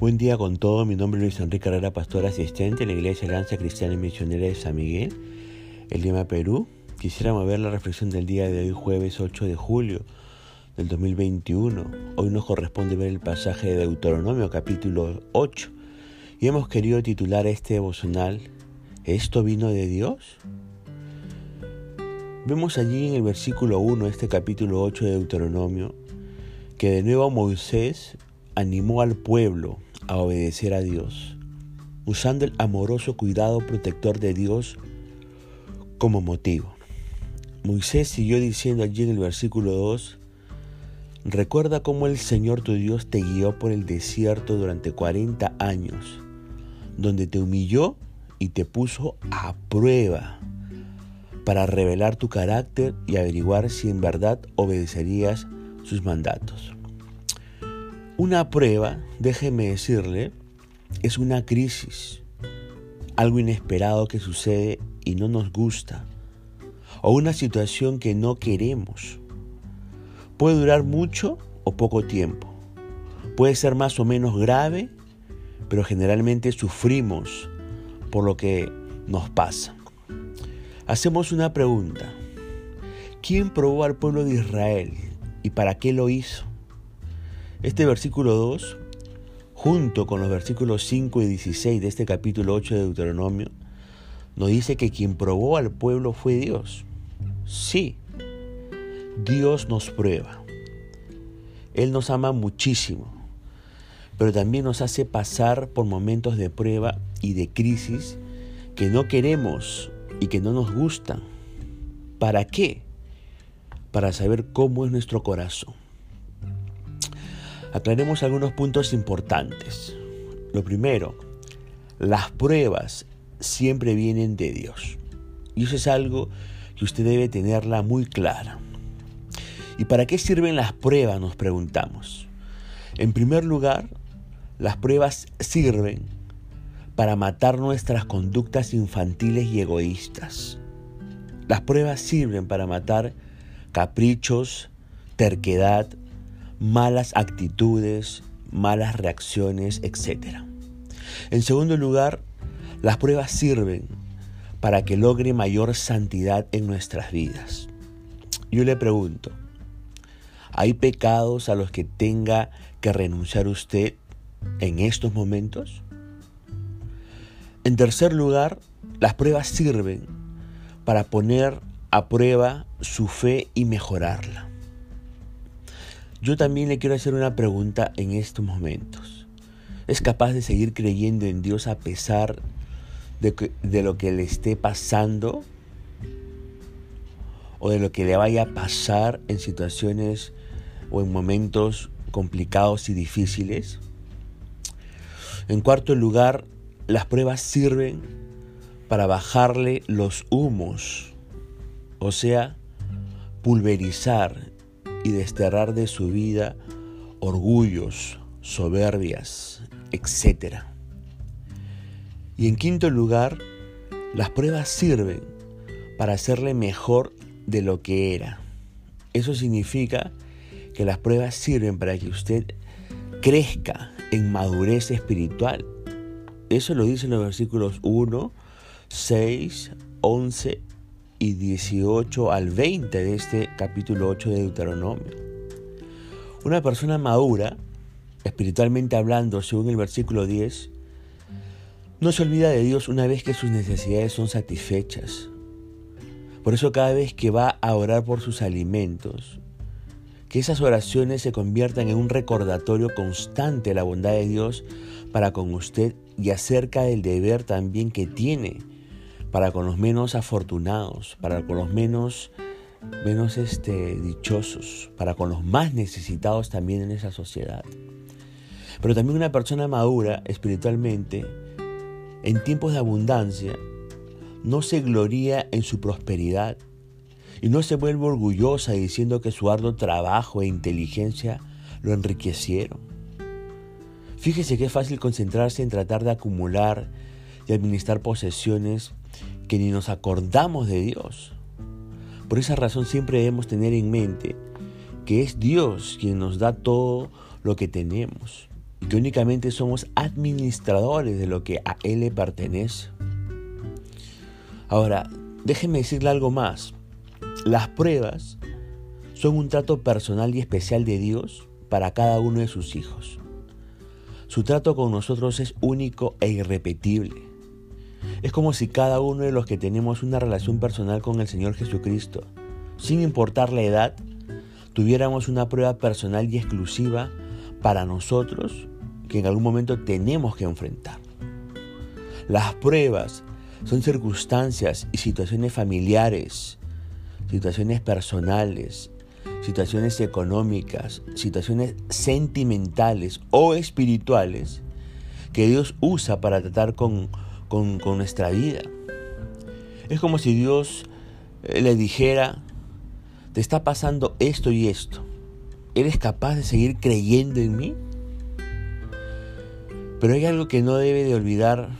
Buen día con todo, mi nombre es Luis Enrique Carrera, pastor asistente en la Iglesia Lanza Cristiana y Misionera de San Miguel, el Lima, Perú. Quisiera mover la reflexión del día de hoy, jueves 8 de julio del 2021. Hoy nos corresponde ver el pasaje de Deuteronomio capítulo 8 y hemos querido titular este devocional ¿Esto vino de Dios? Vemos allí en el versículo 1 este capítulo 8 de Deuteronomio que de nuevo Moisés animó al pueblo a obedecer a Dios, usando el amoroso cuidado protector de Dios como motivo. Moisés siguió diciendo allí en el versículo 2, Recuerda cómo el Señor tu Dios te guió por el desierto durante 40 años, donde te humilló y te puso a prueba para revelar tu carácter y averiguar si en verdad obedecerías sus mandatos. Una prueba, déjeme decirle, es una crisis, algo inesperado que sucede y no nos gusta, o una situación que no queremos. Puede durar mucho o poco tiempo, puede ser más o menos grave, pero generalmente sufrimos por lo que nos pasa. Hacemos una pregunta. ¿Quién probó al pueblo de Israel y para qué lo hizo? Este versículo 2, junto con los versículos 5 y 16 de este capítulo 8 de Deuteronomio, nos dice que quien probó al pueblo fue Dios. Sí, Dios nos prueba. Él nos ama muchísimo, pero también nos hace pasar por momentos de prueba y de crisis que no queremos y que no nos gustan. ¿Para qué? Para saber cómo es nuestro corazón. Aclaremos algunos puntos importantes. Lo primero, las pruebas siempre vienen de Dios. Y eso es algo que usted debe tenerla muy clara. ¿Y para qué sirven las pruebas? Nos preguntamos. En primer lugar, las pruebas sirven para matar nuestras conductas infantiles y egoístas. Las pruebas sirven para matar caprichos, terquedad, malas actitudes, malas reacciones, etc. En segundo lugar, las pruebas sirven para que logre mayor santidad en nuestras vidas. Yo le pregunto, ¿hay pecados a los que tenga que renunciar usted en estos momentos? En tercer lugar, las pruebas sirven para poner a prueba su fe y mejorarla. Yo también le quiero hacer una pregunta en estos momentos. ¿Es capaz de seguir creyendo en Dios a pesar de, de lo que le esté pasando? ¿O de lo que le vaya a pasar en situaciones o en momentos complicados y difíciles? En cuarto lugar, las pruebas sirven para bajarle los humos, o sea, pulverizar y desterrar de su vida orgullos, soberbias, etc. Y en quinto lugar, las pruebas sirven para hacerle mejor de lo que era. Eso significa que las pruebas sirven para que usted crezca en madurez espiritual. Eso lo dicen los versículos 1, 6, 11 y 18 al 20 de este capítulo 8 de Deuteronomio. Una persona madura, espiritualmente hablando, según el versículo 10, no se olvida de Dios una vez que sus necesidades son satisfechas. Por eso cada vez que va a orar por sus alimentos, que esas oraciones se conviertan en un recordatorio constante de la bondad de Dios para con usted y acerca del deber también que tiene para con los menos afortunados, para con los menos, menos este, dichosos, para con los más necesitados también en esa sociedad. Pero también una persona madura espiritualmente, en tiempos de abundancia, no se gloría en su prosperidad y no se vuelve orgullosa diciendo que su arduo trabajo e inteligencia lo enriquecieron. Fíjese que es fácil concentrarse en tratar de acumular y administrar posesiones que ni nos acordamos de Dios. Por esa razón siempre debemos tener en mente que es Dios quien nos da todo lo que tenemos. y que únicamente somos administradores de lo que a Él le pertenece. Ahora, déjeme decirle algo más. Las pruebas son un trato personal y especial de Dios para cada uno de sus hijos. Su trato con nosotros es único e irrepetible. Es como si cada uno de los que tenemos una relación personal con el Señor Jesucristo, sin importar la edad, tuviéramos una prueba personal y exclusiva para nosotros que en algún momento tenemos que enfrentar. Las pruebas son circunstancias y situaciones familiares, situaciones personales, situaciones económicas, situaciones sentimentales o espirituales que Dios usa para tratar con, con, nuestra vida. Es como si Dios eh, le dijera, te está pasando esto y esto. ¿Eres capaz de seguir creyendo en mí? Pero hay algo que no debe de olvidar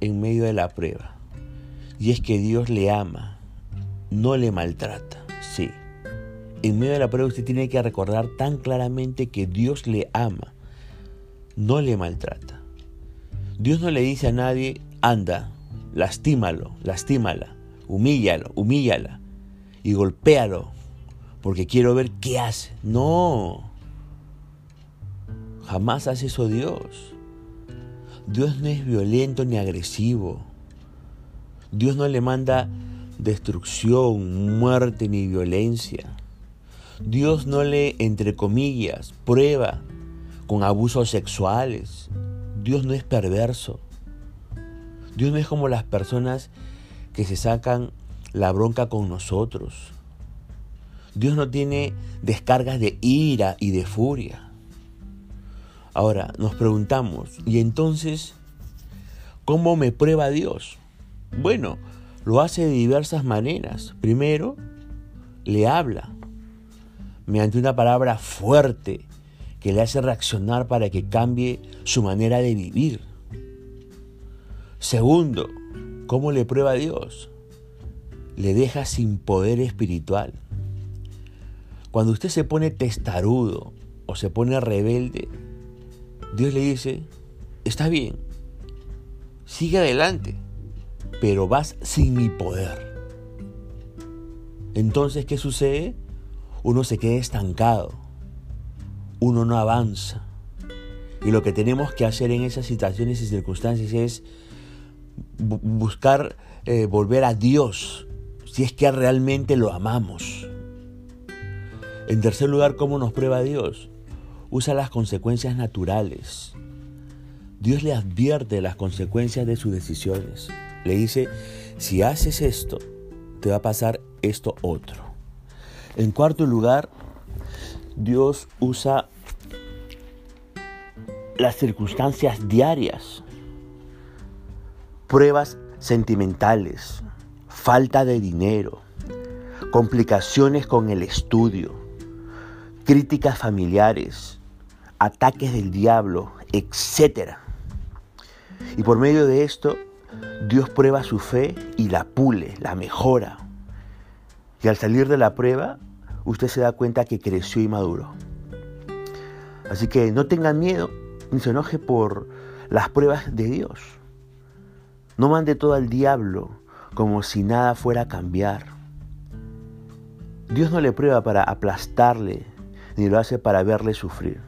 en medio de la prueba. Y es que Dios le ama, no le maltrata. Sí. En medio de la prueba usted tiene que recordar tan claramente que Dios le ama, no le maltrata. Dios no le dice a nadie, anda, lastímalo, lastímala, humíllalo, humíllala y golpéalo porque quiero ver qué hace. No, jamás hace eso Dios. Dios no es violento ni agresivo. Dios no le manda destrucción, muerte ni violencia. Dios no le, entre comillas, prueba con abusos sexuales. Dios no es perverso. Dios no es como las personas que se sacan la bronca con nosotros. Dios no tiene descargas de ira y de furia. Ahora nos preguntamos, ¿y entonces cómo me prueba Dios? Bueno, lo hace de diversas maneras. Primero, le habla mediante una palabra fuerte que le hace reaccionar para que cambie su manera de vivir. Segundo, ¿cómo le prueba a Dios? Le deja sin poder espiritual. Cuando usted se pone testarudo o se pone rebelde, Dios le dice, está bien, sigue adelante, pero vas sin mi poder. Entonces, ¿qué sucede? Uno se queda estancado, uno no avanza. Y lo que tenemos que hacer en esas situaciones y circunstancias es buscar eh, volver a Dios, si es que realmente lo amamos. En tercer lugar, ¿cómo nos prueba Dios? Usa las consecuencias naturales. Dios le advierte las consecuencias de sus decisiones. Le dice, si haces esto, te va a pasar esto otro. En cuarto lugar, Dios usa las circunstancias diarias pruebas sentimentales, falta de dinero, complicaciones con el estudio, críticas familiares, ataques del diablo, etc. Y por medio de esto, Dios prueba su fe y la pule, la mejora. Y al salir de la prueba, usted se da cuenta que creció y maduró. Así que no tenga miedo ni se enoje por las pruebas de Dios. No mande todo al diablo como si nada fuera a cambiar. Dios no le prueba para aplastarle, ni lo hace para verle sufrir.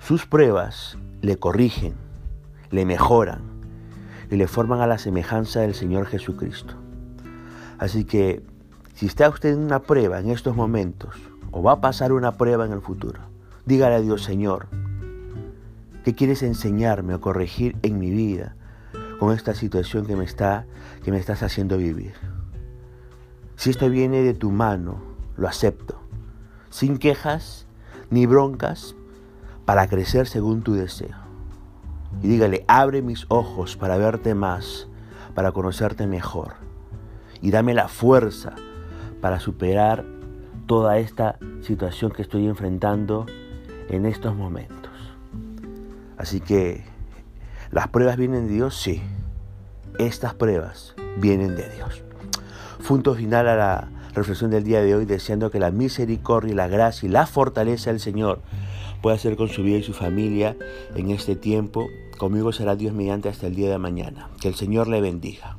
Sus pruebas le corrigen, le mejoran y le forman a la semejanza del Señor Jesucristo. Así que si está usted en una prueba en estos momentos o va a pasar una prueba en el futuro, dígale a Dios, Señor, ¿qué quieres enseñarme o corregir en mi vida? Con esta situación que me, está, que me estás haciendo vivir. Si esto viene de tu mano, lo acepto, sin quejas ni broncas, para crecer según tu deseo. Y dígale, abre mis ojos para verte más, para conocerte mejor. Y dame la fuerza para superar toda esta situación que estoy enfrentando en estos momentos. Así que ¿Las pruebas vienen de Dios? Sí. Estas pruebas vienen de Dios. Punto final a la reflexión del día de hoy, deseando que la misericordia la gracia y la fortaleza del Señor puede hacer con su vida y su familia en este tiempo. Conmigo será Dios mediante hasta el día de mañana. Que el Señor le bendiga.